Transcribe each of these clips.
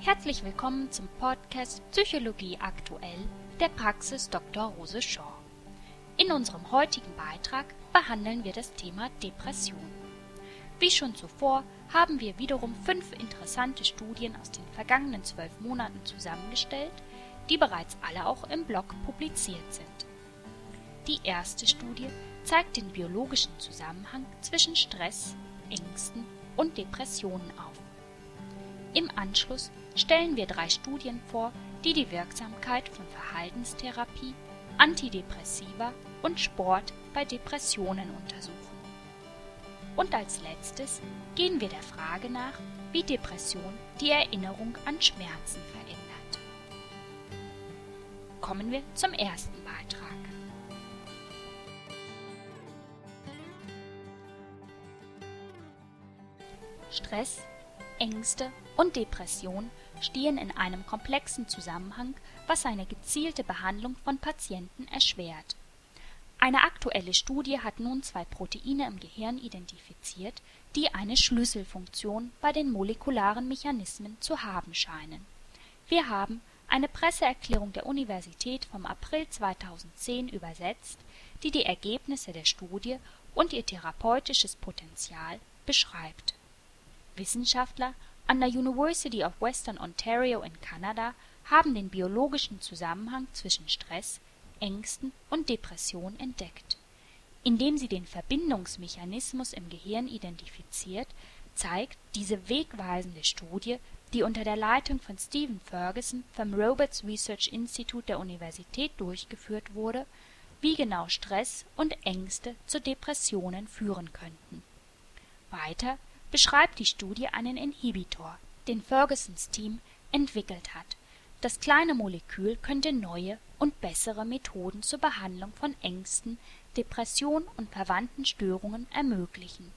Herzlich willkommen zum Podcast Psychologie aktuell der Praxis Dr. Rose Shaw. In unserem heutigen Beitrag behandeln wir das Thema Depression. Wie schon zuvor haben wir wiederum fünf interessante Studien aus den vergangenen zwölf Monaten zusammengestellt, die bereits alle auch im Blog publiziert sind. Die erste Studie zeigt den biologischen Zusammenhang zwischen Stress, Ängsten und Depressionen auf. Im Anschluss stellen wir drei Studien vor, die die Wirksamkeit von Verhaltenstherapie, Antidepressiva und Sport bei Depressionen untersuchen. Und als letztes gehen wir der Frage nach, wie Depression die Erinnerung an Schmerzen verändert. Kommen wir zum ersten Beitrag. Stress, Ängste und Depression stehen in einem komplexen Zusammenhang, was eine gezielte Behandlung von Patienten erschwert. Eine aktuelle Studie hat nun zwei Proteine im Gehirn identifiziert, die eine Schlüsselfunktion bei den molekularen Mechanismen zu haben scheinen. Wir haben eine Presseerklärung der Universität vom April 2010 übersetzt, die die Ergebnisse der Studie und ihr therapeutisches Potenzial beschreibt. Wissenschaftler an der University of Western Ontario in Kanada haben den biologischen Zusammenhang zwischen Stress, Ängsten und Depression entdeckt. Indem sie den Verbindungsmechanismus im Gehirn identifiziert, zeigt diese wegweisende Studie, die unter der Leitung von Stephen Ferguson vom Roberts Research Institute der Universität durchgeführt wurde, wie genau Stress und Ängste zu Depressionen führen könnten. Weiter beschreibt die Studie einen Inhibitor, den Fergusons Team entwickelt hat. Das kleine Molekül könnte neue und bessere Methoden zur Behandlung von Ängsten, Depression und verwandten Störungen ermöglichen.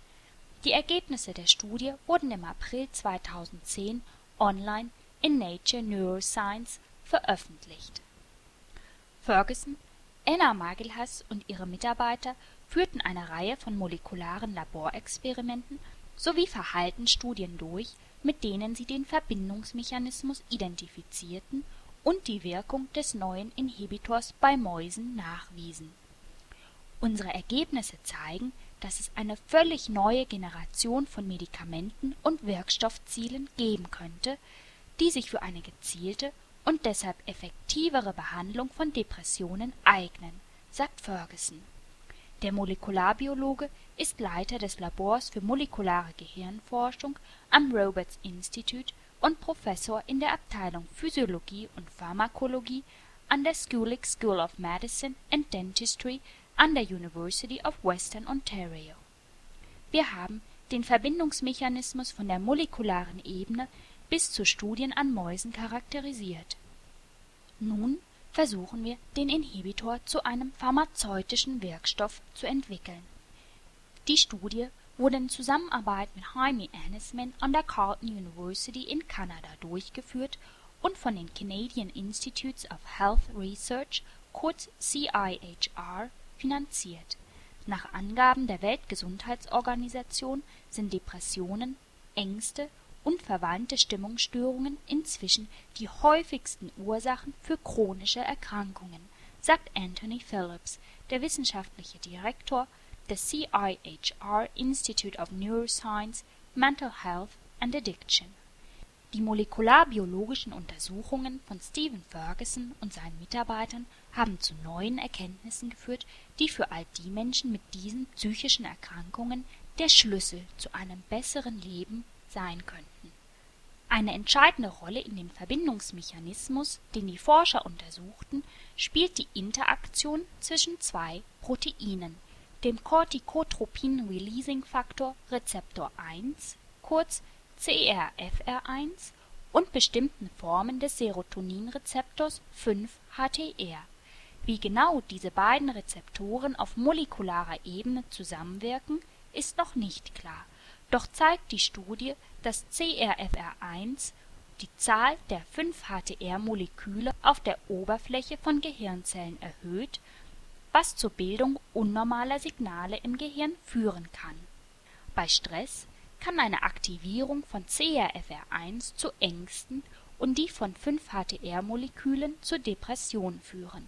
Die Ergebnisse der Studie wurden im April 2010 online in Nature Neuroscience veröffentlicht. Ferguson, Anna Magelhaus und ihre Mitarbeiter führten eine Reihe von molekularen Laborexperimenten sowie Verhaltensstudien durch, mit denen sie den Verbindungsmechanismus identifizierten und die Wirkung des neuen Inhibitors bei Mäusen nachwiesen. Unsere Ergebnisse zeigen, dass es eine völlig neue Generation von Medikamenten und Wirkstoffzielen geben könnte, die sich für eine gezielte und deshalb effektivere Behandlung von Depressionen eignen, sagt Ferguson der Molekularbiologe ist Leiter des Labors für molekulare Gehirnforschung am Roberts Institute und Professor in der Abteilung Physiologie und Pharmakologie an der Schulich School of Medicine and Dentistry an der University of Western Ontario. Wir haben den Verbindungsmechanismus von der molekularen Ebene bis zu Studien an Mäusen charakterisiert. Nun versuchen wir, den Inhibitor zu einem pharmazeutischen Wirkstoff zu entwickeln. Die Studie wurde in Zusammenarbeit mit Jaime Annisman an der Carleton University in Kanada durchgeführt und von den Canadian Institutes of Health Research kurz CIHR finanziert. Nach Angaben der Weltgesundheitsorganisation sind Depressionen, Ängste und verwandte Stimmungsstörungen inzwischen die häufigsten Ursachen für chronische Erkrankungen, sagt Anthony Phillips, der wissenschaftliche Direktor des CIHR Institute of Neuroscience, Mental Health and Addiction. Die molekularbiologischen Untersuchungen von Stephen Ferguson und seinen Mitarbeitern haben zu neuen Erkenntnissen geführt, die für all die Menschen mit diesen psychischen Erkrankungen der Schlüssel zu einem besseren Leben sein könnten. Eine entscheidende Rolle in dem Verbindungsmechanismus, den die Forscher untersuchten, spielt die Interaktion zwischen zwei Proteinen, dem Corticotropin-Releasing-Faktor Rezeptor 1 kurz CRFR1 und bestimmten Formen des Serotoninrezeptors 5-HTR. Wie genau diese beiden Rezeptoren auf molekularer Ebene zusammenwirken, ist noch nicht klar doch zeigt die Studie, dass CRFR1 die Zahl der 5-HTR-Moleküle auf der Oberfläche von Gehirnzellen erhöht, was zur Bildung unnormaler Signale im Gehirn führen kann. Bei Stress kann eine Aktivierung von CRFR1 zu Ängsten und die von 5-HTR-Molekülen zur Depression führen.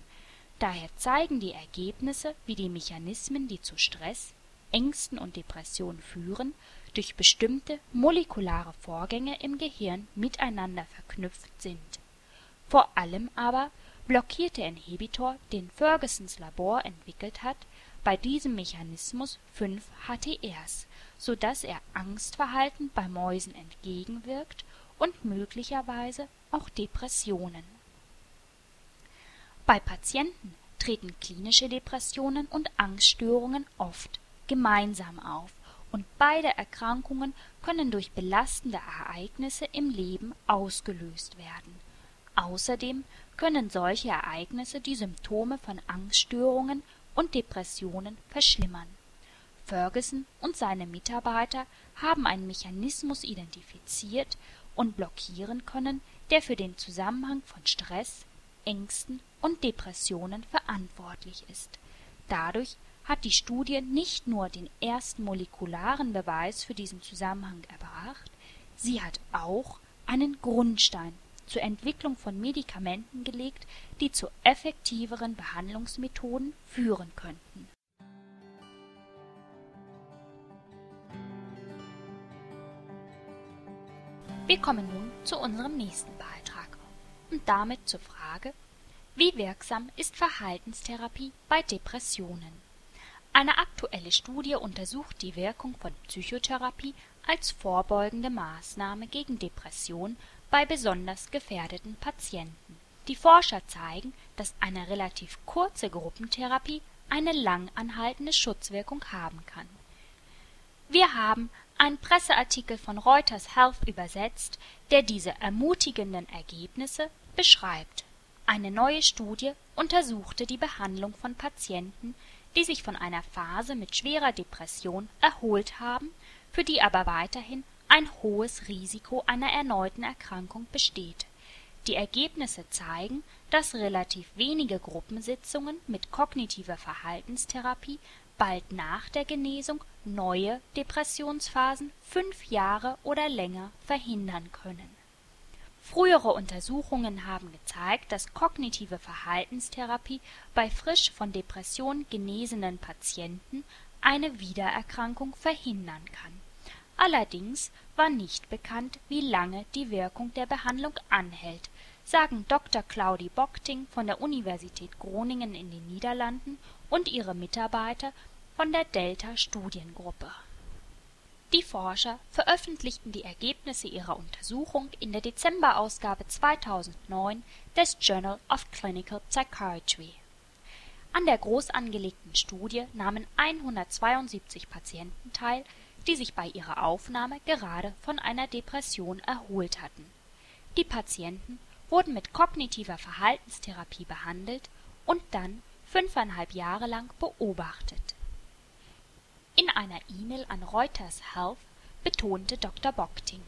Daher zeigen die Ergebnisse, wie die Mechanismen, die zu Stress, Ängsten und Depressionen führen, durch bestimmte molekulare Vorgänge im Gehirn miteinander verknüpft sind. Vor allem aber blockiert der Inhibitor, den Fergusons Labor entwickelt hat, bei diesem Mechanismus 5-HTRs, so dass er Angstverhalten bei Mäusen entgegenwirkt und möglicherweise auch Depressionen. Bei Patienten treten klinische Depressionen und Angststörungen oft gemeinsam auf und beide Erkrankungen können durch belastende Ereignisse im Leben ausgelöst werden. Außerdem können solche Ereignisse die Symptome von Angststörungen und Depressionen verschlimmern. Ferguson und seine Mitarbeiter haben einen Mechanismus identifiziert und blockieren können, der für den Zusammenhang von Stress, Ängsten und Depressionen verantwortlich ist. Dadurch hat die Studie nicht nur den ersten molekularen Beweis für diesen Zusammenhang erbracht, sie hat auch einen Grundstein zur Entwicklung von Medikamenten gelegt, die zu effektiveren Behandlungsmethoden führen könnten. Wir kommen nun zu unserem nächsten Beitrag und damit zur Frage, wie wirksam ist Verhaltenstherapie bei Depressionen? Eine aktuelle Studie untersucht die Wirkung von Psychotherapie als vorbeugende Maßnahme gegen Depression bei besonders gefährdeten Patienten. Die Forscher zeigen, dass eine relativ kurze Gruppentherapie eine lang anhaltende Schutzwirkung haben kann. Wir haben einen Presseartikel von Reuters Health übersetzt, der diese ermutigenden Ergebnisse beschreibt. Eine neue Studie untersuchte die Behandlung von Patienten, die sich von einer Phase mit schwerer Depression erholt haben, für die aber weiterhin ein hohes Risiko einer erneuten Erkrankung besteht. Die Ergebnisse zeigen, dass relativ wenige Gruppensitzungen mit kognitiver Verhaltenstherapie bald nach der Genesung neue Depressionsphasen fünf Jahre oder länger verhindern können Frühere Untersuchungen haben gezeigt, dass kognitive Verhaltenstherapie bei frisch von Depression genesenen Patienten eine Wiedererkrankung verhindern kann. Allerdings war nicht bekannt, wie lange die Wirkung der Behandlung anhält, sagen Dr. Claudie Bockting von der Universität Groningen in den Niederlanden und ihre Mitarbeiter von der Delta-Studiengruppe die Forscher veröffentlichten die Ergebnisse ihrer Untersuchung in der Dezemberausgabe 2009 des Journal of Clinical Psychiatry. An der groß angelegten Studie nahmen 172 Patienten teil, die sich bei ihrer Aufnahme gerade von einer Depression erholt hatten. Die Patienten wurden mit kognitiver Verhaltenstherapie behandelt und dann fünfeinhalb Jahre lang beobachtet in einer E-Mail an Reuters Health betonte Dr. Bockting: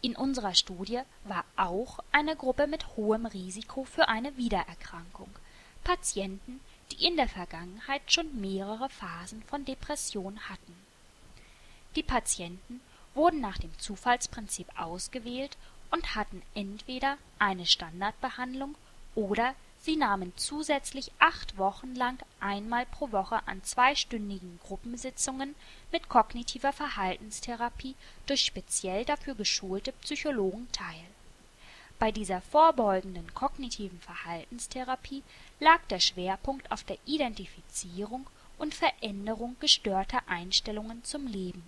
In unserer Studie war auch eine Gruppe mit hohem Risiko für eine Wiedererkrankung, Patienten, die in der Vergangenheit schon mehrere Phasen von Depression hatten. Die Patienten wurden nach dem Zufallsprinzip ausgewählt und hatten entweder eine Standardbehandlung oder Sie nahmen zusätzlich acht Wochen lang einmal pro Woche an zweistündigen Gruppensitzungen mit kognitiver Verhaltenstherapie durch speziell dafür geschulte Psychologen teil. Bei dieser vorbeugenden kognitiven Verhaltenstherapie lag der Schwerpunkt auf der Identifizierung und Veränderung gestörter Einstellungen zum Leben,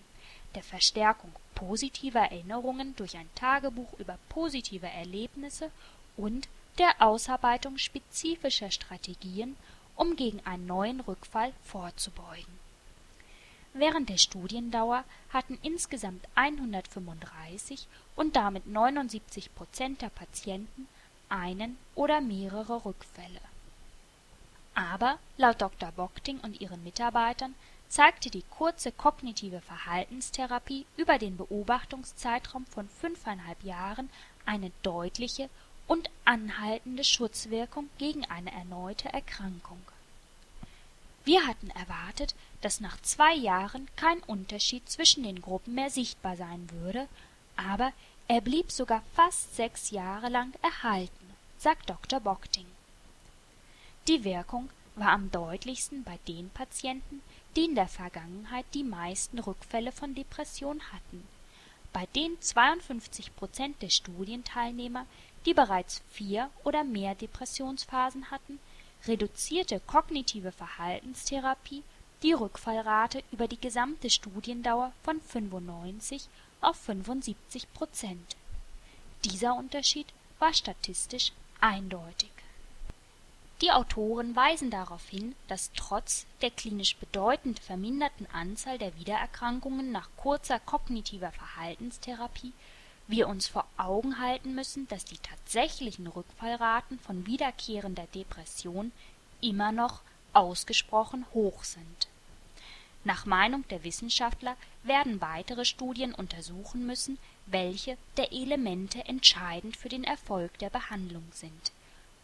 der Verstärkung positiver Erinnerungen durch ein Tagebuch über positive Erlebnisse und der Ausarbeitung spezifischer Strategien, um gegen einen neuen Rückfall vorzubeugen. Während der Studiendauer hatten insgesamt 135 und damit 79 Prozent der Patienten einen oder mehrere Rückfälle. Aber laut Dr. Bockting und ihren Mitarbeitern zeigte die kurze kognitive Verhaltenstherapie über den Beobachtungszeitraum von fünfeinhalb Jahren eine deutliche und anhaltende Schutzwirkung gegen eine erneute Erkrankung. Wir hatten erwartet, dass nach zwei Jahren kein Unterschied zwischen den Gruppen mehr sichtbar sein würde, aber Er blieb sogar fast sechs Jahre lang erhalten, sagt Dr. Bockting. Die Wirkung war am deutlichsten bei den Patienten, die in der Vergangenheit die meisten Rückfälle von Depression hatten. Bei den 52 Prozent der Studienteilnehmer, die bereits vier oder mehr Depressionsphasen hatten, reduzierte kognitive Verhaltenstherapie die Rückfallrate über die gesamte Studiendauer von 95 auf 75 Prozent. Dieser Unterschied war statistisch eindeutig. Die Autoren weisen darauf hin, dass trotz der klinisch bedeutend verminderten Anzahl der Wiedererkrankungen nach kurzer kognitiver Verhaltenstherapie wir uns vor Augen halten müssen, dass die tatsächlichen Rückfallraten von wiederkehrender Depression immer noch ausgesprochen hoch sind. Nach Meinung der Wissenschaftler werden weitere Studien untersuchen müssen, welche der Elemente entscheidend für den Erfolg der Behandlung sind.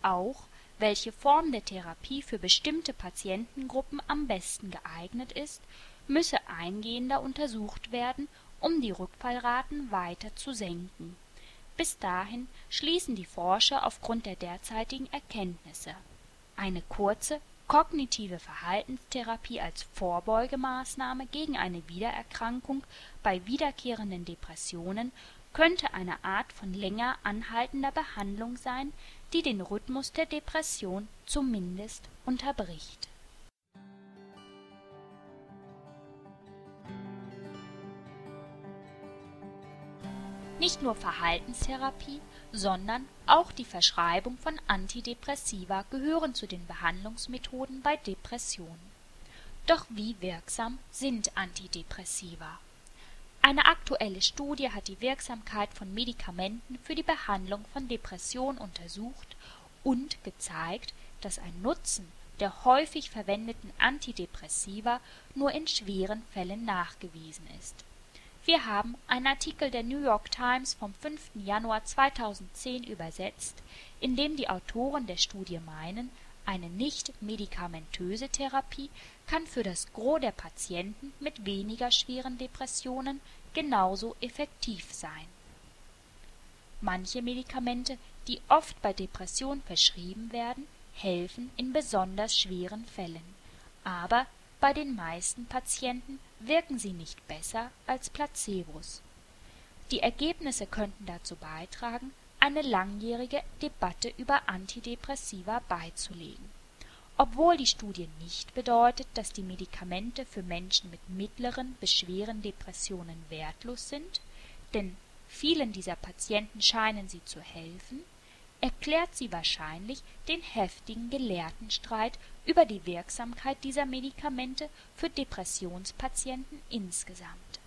Auch welche Form der Therapie für bestimmte Patientengruppen am besten geeignet ist, müsse eingehender untersucht werden, um die Rückfallraten weiter zu senken. Bis dahin schließen die Forscher aufgrund der derzeitigen Erkenntnisse eine kurze kognitive Verhaltenstherapie als Vorbeugemaßnahme gegen eine Wiedererkrankung bei wiederkehrenden Depressionen könnte eine Art von länger anhaltender Behandlung sein, die den Rhythmus der Depression zumindest unterbricht. Nicht nur Verhaltenstherapie, sondern auch die Verschreibung von Antidepressiva gehören zu den Behandlungsmethoden bei Depressionen. Doch wie wirksam sind Antidepressiva eine aktuelle Studie hat die Wirksamkeit von Medikamenten für die Behandlung von Depression untersucht und gezeigt, dass ein Nutzen der häufig verwendeten Antidepressiva nur in schweren Fällen nachgewiesen ist. Wir haben einen Artikel der New York Times vom 5. Januar 2010 übersetzt, in dem die Autoren der Studie meinen, eine nicht-medikamentöse Therapie kann für das Gros der Patienten mit weniger schweren Depressionen genauso effektiv sein. Manche Medikamente, die oft bei Depression verschrieben werden, helfen in besonders schweren Fällen, aber bei den meisten Patienten wirken sie nicht besser als Placebos. Die Ergebnisse könnten dazu beitragen, eine langjährige Debatte über Antidepressiva beizulegen obwohl die Studie nicht bedeutet, dass die Medikamente für Menschen mit mittleren bis schweren Depressionen wertlos sind, denn vielen dieser Patienten scheinen sie zu helfen, erklärt sie wahrscheinlich den heftigen Gelehrtenstreit über die Wirksamkeit dieser Medikamente für Depressionspatienten insgesamt.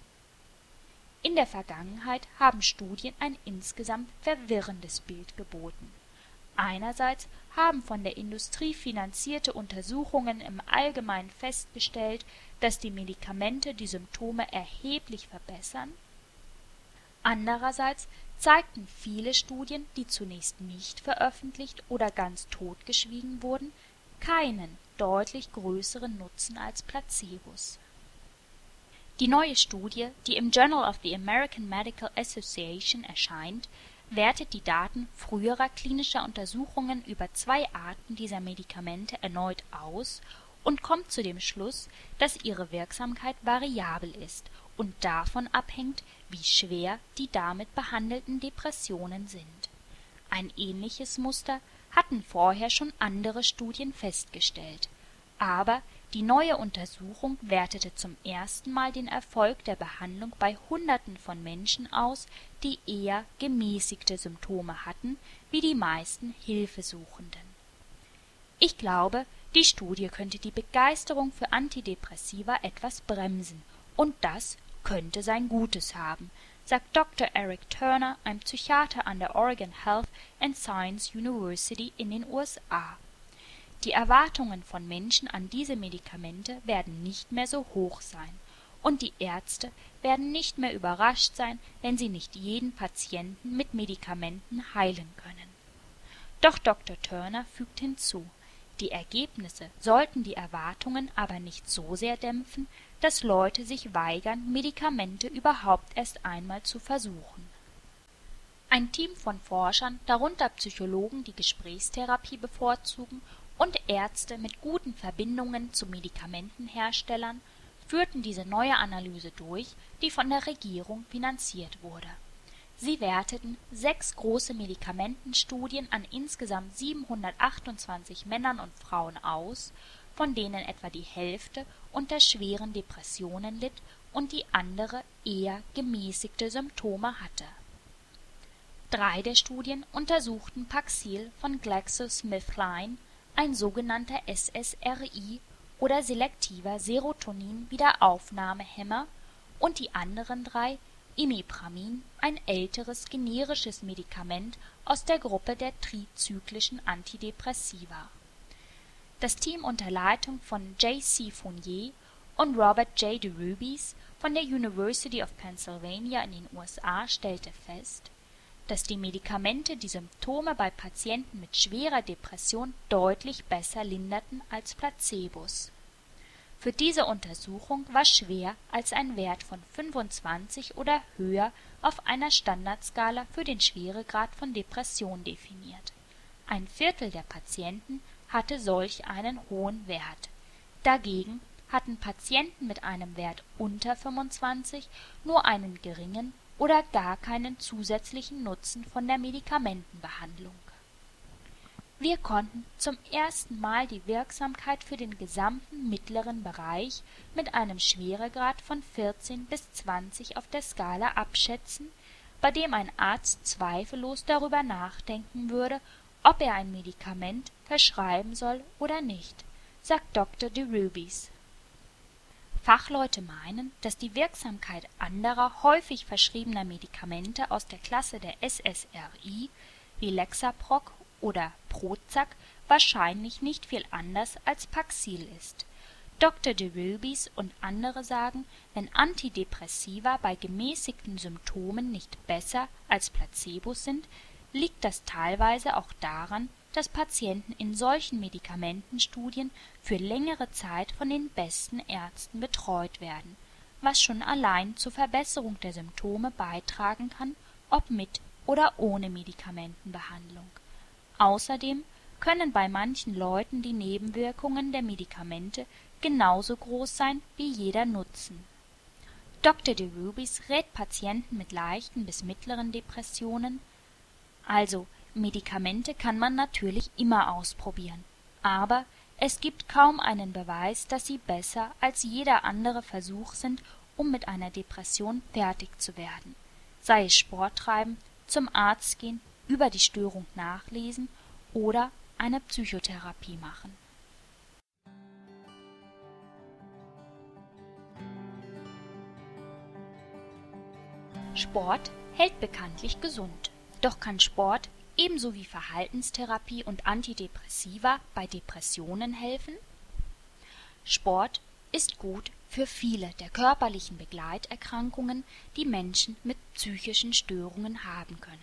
In der Vergangenheit haben Studien ein insgesamt verwirrendes Bild geboten Einerseits haben von der Industrie finanzierte Untersuchungen im Allgemeinen festgestellt, dass die Medikamente die Symptome erheblich verbessern, andererseits zeigten viele Studien, die zunächst nicht veröffentlicht oder ganz totgeschwiegen wurden, keinen deutlich größeren Nutzen als Placebos. Die neue Studie, die im Journal of the American Medical Association erscheint wertet die Daten früherer klinischer Untersuchungen über zwei Arten dieser Medikamente erneut aus und kommt zu dem Schluss, dass ihre Wirksamkeit variabel ist und davon abhängt, wie schwer die damit behandelten Depressionen sind. Ein ähnliches Muster hatten vorher schon andere Studien festgestellt, aber die neue Untersuchung wertete zum ersten Mal den Erfolg der Behandlung bei Hunderten von Menschen aus, die eher gemäßigte Symptome hatten, wie die meisten Hilfesuchenden. Ich glaube, die Studie könnte die Begeisterung für Antidepressiva etwas bremsen, und das könnte sein Gutes haben, sagt Dr. Eric Turner, ein Psychiater an der Oregon Health and Science University in den USA die Erwartungen von Menschen an diese Medikamente werden nicht mehr so hoch sein, und die Ärzte werden nicht mehr überrascht sein, wenn sie nicht jeden Patienten mit Medikamenten heilen können. Doch Dr. Turner fügt hinzu, die Ergebnisse sollten die Erwartungen aber nicht so sehr dämpfen, dass Leute sich weigern, Medikamente überhaupt erst einmal zu versuchen. Ein Team von Forschern, darunter Psychologen, die Gesprächstherapie bevorzugen, und Ärzte mit guten Verbindungen zu Medikamentenherstellern führten diese neue Analyse durch, die von der Regierung finanziert wurde. Sie werteten sechs große Medikamentenstudien an insgesamt 728 Männern und Frauen aus, von denen etwa die Hälfte unter schweren Depressionen litt und die andere eher gemäßigte Symptome hatte. Drei der Studien untersuchten Paxil von GlaxoSmithKline, ein sogenannter SSRI oder selektiver Serotonin-Wiederaufnahmehemmer, und die anderen drei Imipramin, ein älteres generisches Medikament aus der Gruppe der trizyklischen Antidepressiva. Das Team unter Leitung von J. C. Fournier und Robert J. DeRubies von der University of Pennsylvania in den USA stellte fest, dass die Medikamente die Symptome bei Patienten mit schwerer Depression deutlich besser linderten als Placebos für diese Untersuchung war schwer als ein Wert von 25 oder höher auf einer Standardskala für den Schweregrad von Depression definiert. Ein Viertel der Patienten hatte solch einen hohen Wert. Dagegen hatten Patienten mit einem Wert unter 25 nur einen geringen oder gar keinen zusätzlichen Nutzen von der Medikamentenbehandlung wir konnten zum ersten Mal die Wirksamkeit für den gesamten mittleren Bereich mit einem Schweregrad von 14 bis 20 auf der Skala abschätzen, bei dem ein Arzt zweifellos darüber nachdenken würde, ob er ein Medikament verschreiben soll oder nicht, sagt Dr. DeRubies. Fachleute meinen, dass die Wirksamkeit anderer häufig verschriebener Medikamente aus der Klasse der SSRI wie Lexaproc oder Prozac wahrscheinlich nicht viel anders als Paxil ist. Dr. de Wilbys und andere sagen, wenn Antidepressiva bei gemäßigten Symptomen nicht besser als Placebos sind, liegt das teilweise auch daran, dass Patienten in solchen Medikamentenstudien für längere Zeit von den besten Ärzten betreut werden, was schon allein zur Verbesserung der Symptome beitragen kann, ob mit oder ohne Medikamentenbehandlung Außerdem können bei manchen Leuten die Nebenwirkungen der Medikamente genauso groß sein wie jeder Nutzen. Dr. DeRubies rät Patienten mit leichten bis mittleren Depressionen also Medikamente kann man natürlich immer ausprobieren, aber es gibt kaum einen Beweis, dass sie besser als jeder andere Versuch sind, um mit einer Depression fertig zu werden, sei es Sport treiben, zum Arzt gehen über die Störung nachlesen oder eine Psychotherapie machen. Sport hält bekanntlich gesund. Doch kann Sport ebenso wie Verhaltenstherapie und Antidepressiva bei Depressionen helfen? Sport ist gut für viele der körperlichen Begleiterkrankungen, die Menschen mit psychischen Störungen haben können.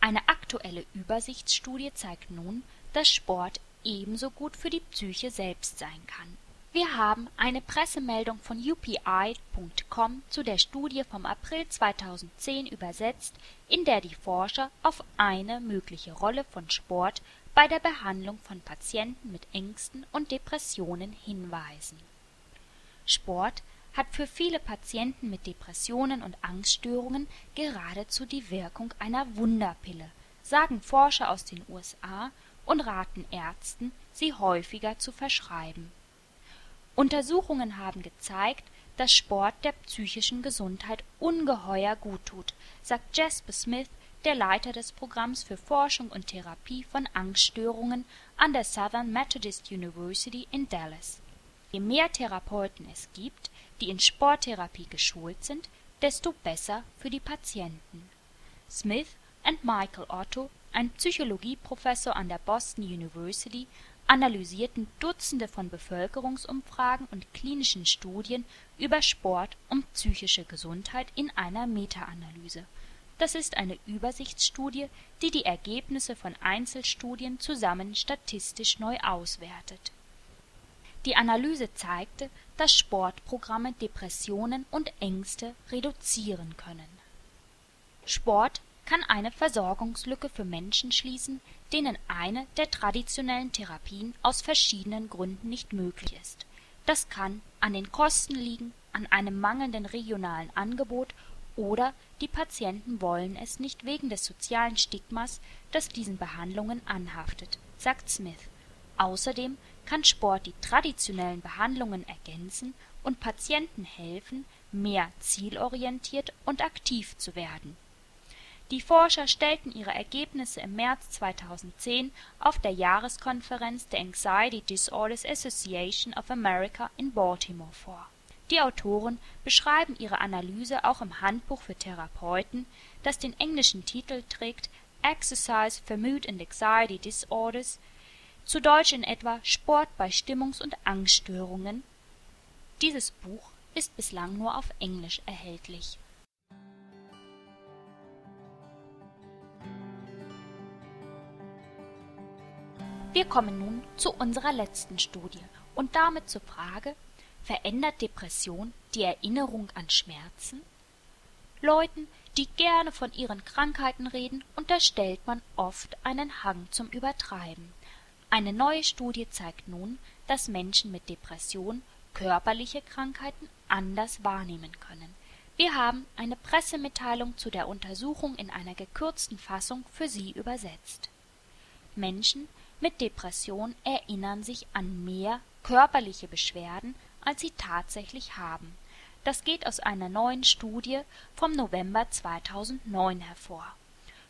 Eine aktuelle Übersichtsstudie zeigt nun, dass Sport ebenso gut für die Psyche selbst sein kann. Wir haben eine Pressemeldung von UPI.com zu der Studie vom April 2010 übersetzt, in der die Forscher auf eine mögliche Rolle von Sport bei der Behandlung von Patienten mit Ängsten und Depressionen hinweisen. Sport hat für viele Patienten mit Depressionen und Angststörungen geradezu die Wirkung einer Wunderpille, sagen Forscher aus den USA und raten Ärzten, sie häufiger zu verschreiben. Untersuchungen haben gezeigt, dass Sport der psychischen Gesundheit ungeheuer guttut, sagt Jasper Smith, der Leiter des Programms für Forschung und Therapie von Angststörungen an der Southern Methodist University in Dallas. Je mehr Therapeuten es gibt, die in Sporttherapie geschult sind, desto besser für die Patienten. Smith und Michael Otto, ein Psychologieprofessor an der Boston University, analysierten Dutzende von Bevölkerungsumfragen und klinischen Studien über Sport und psychische Gesundheit in einer Meta-Analyse. Das ist eine Übersichtsstudie, die die Ergebnisse von Einzelstudien zusammen statistisch neu auswertet die Analyse zeigte, dass Sportprogramme Depressionen und Ängste reduzieren können. Sport kann eine Versorgungslücke für Menschen schließen, denen eine der traditionellen Therapien aus verschiedenen Gründen nicht möglich ist. Das kann an den Kosten liegen, an einem mangelnden regionalen Angebot oder die Patienten wollen es nicht wegen des sozialen Stigmas, das diesen Behandlungen anhaftet, sagt Smith. Außerdem kann Sport die traditionellen Behandlungen ergänzen und Patienten helfen, mehr zielorientiert und aktiv zu werden. Die Forscher stellten ihre Ergebnisse im März 2010 auf der Jahreskonferenz der Anxiety Disorders Association of America in Baltimore vor. Die Autoren beschreiben ihre Analyse auch im Handbuch für Therapeuten, das den englischen Titel trägt Exercise for Mood and Anxiety Disorders, zu Deutsch in etwa Sport bei Stimmungs und Angststörungen. Dieses Buch ist bislang nur auf Englisch erhältlich Wir kommen nun zu unserer letzten Studie und damit zur Frage, verändert Depression die Erinnerung an Schmerzen? Leuten, die gerne von ihren Krankheiten reden, unterstellt man oft einen Hang zum Übertreiben. Eine neue Studie zeigt nun, dass Menschen mit Depression körperliche Krankheiten anders wahrnehmen können. Wir haben eine Pressemitteilung zu der Untersuchung in einer gekürzten Fassung für Sie übersetzt. Menschen mit Depression erinnern sich an mehr körperliche Beschwerden, als sie tatsächlich haben. Das geht aus einer neuen Studie vom November 2009 hervor.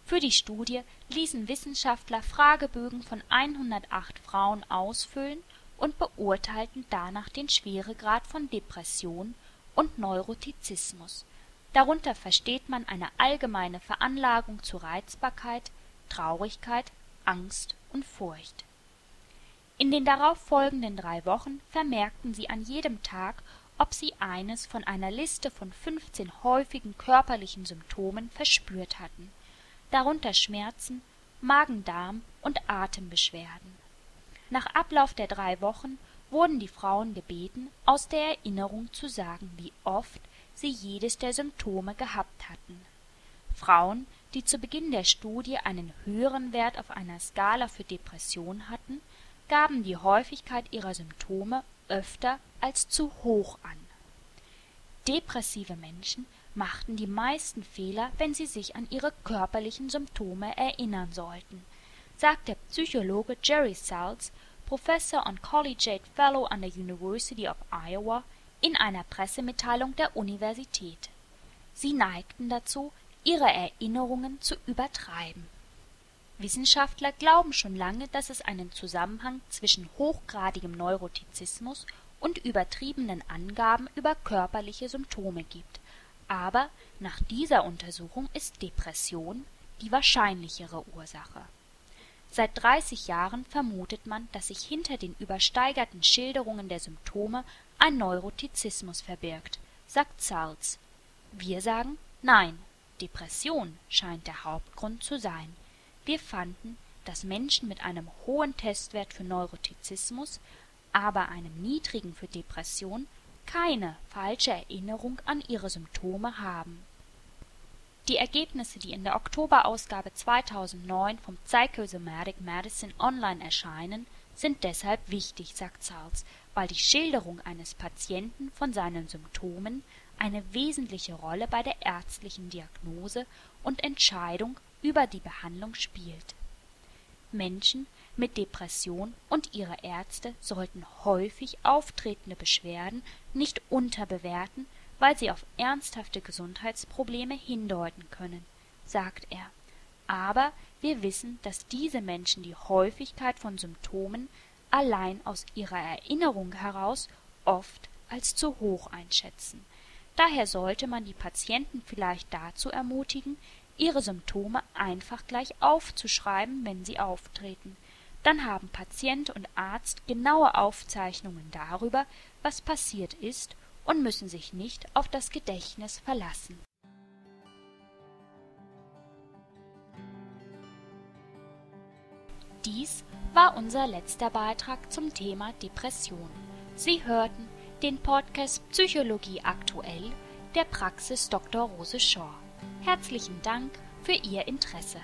Für die Studie ließen Wissenschaftler Fragebögen von 108 Frauen ausfüllen und beurteilten danach den Schweregrad von Depression und Neurotizismus. Darunter versteht man eine allgemeine Veranlagung zu Reizbarkeit, Traurigkeit, Angst und Furcht. In den darauf folgenden drei Wochen vermerkten sie an jedem Tag, ob sie eines von einer Liste von fünfzehn häufigen körperlichen Symptomen verspürt hatten, darunter Schmerzen, Magen-Darm und Atembeschwerden. Nach Ablauf der drei Wochen wurden die Frauen gebeten, aus der Erinnerung zu sagen, wie oft sie jedes der Symptome gehabt hatten. Frauen, die zu Beginn der Studie einen höheren Wert auf einer Skala für Depression hatten, gaben die Häufigkeit ihrer Symptome öfter als zu hoch an. Depressive Menschen machten die meisten Fehler, wenn sie sich an ihre körperlichen Symptome erinnern sollten, sagt der Psychologe Jerry Salz, Professor und Collegiate Fellow an der University of Iowa, in einer Pressemitteilung der Universität. Sie neigten dazu, ihre Erinnerungen zu übertreiben. Wissenschaftler glauben schon lange, dass es einen Zusammenhang zwischen hochgradigem Neurotizismus und übertriebenen Angaben über körperliche Symptome gibt. Aber nach dieser Untersuchung ist Depression die wahrscheinlichere Ursache. Seit 30 Jahren vermutet man, dass sich hinter den übersteigerten Schilderungen der Symptome ein Neurotizismus verbirgt, sagt Salz. Wir sagen Nein, Depression scheint der Hauptgrund zu sein. Wir fanden, dass Menschen mit einem hohen Testwert für Neurotizismus, aber einem niedrigen für Depression keine falsche Erinnerung an ihre Symptome haben. Die Ergebnisse, die in der Oktoberausgabe 2009 vom Psychosomatic Medicine Online erscheinen, sind deshalb wichtig, sagt Charles, weil die Schilderung eines Patienten von seinen Symptomen eine wesentliche Rolle bei der ärztlichen Diagnose und Entscheidung über die Behandlung spielt. Menschen mit Depression und ihre Ärzte sollten häufig auftretende Beschwerden nicht unterbewerten, weil sie auf ernsthafte Gesundheitsprobleme hindeuten können, sagt er. Aber wir wissen, dass diese Menschen die Häufigkeit von Symptomen allein aus ihrer Erinnerung heraus oft als zu hoch einschätzen. Daher sollte man die Patienten vielleicht dazu ermutigen, ihre Symptome einfach gleich aufzuschreiben, wenn sie auftreten. Dann haben Patient und Arzt genaue Aufzeichnungen darüber, was passiert ist und müssen sich nicht auf das Gedächtnis verlassen. Dies war unser letzter Beitrag zum Thema Depression. Sie hörten den Podcast Psychologie aktuell der Praxis Dr. Rose Shaw. Herzlichen Dank für Ihr Interesse.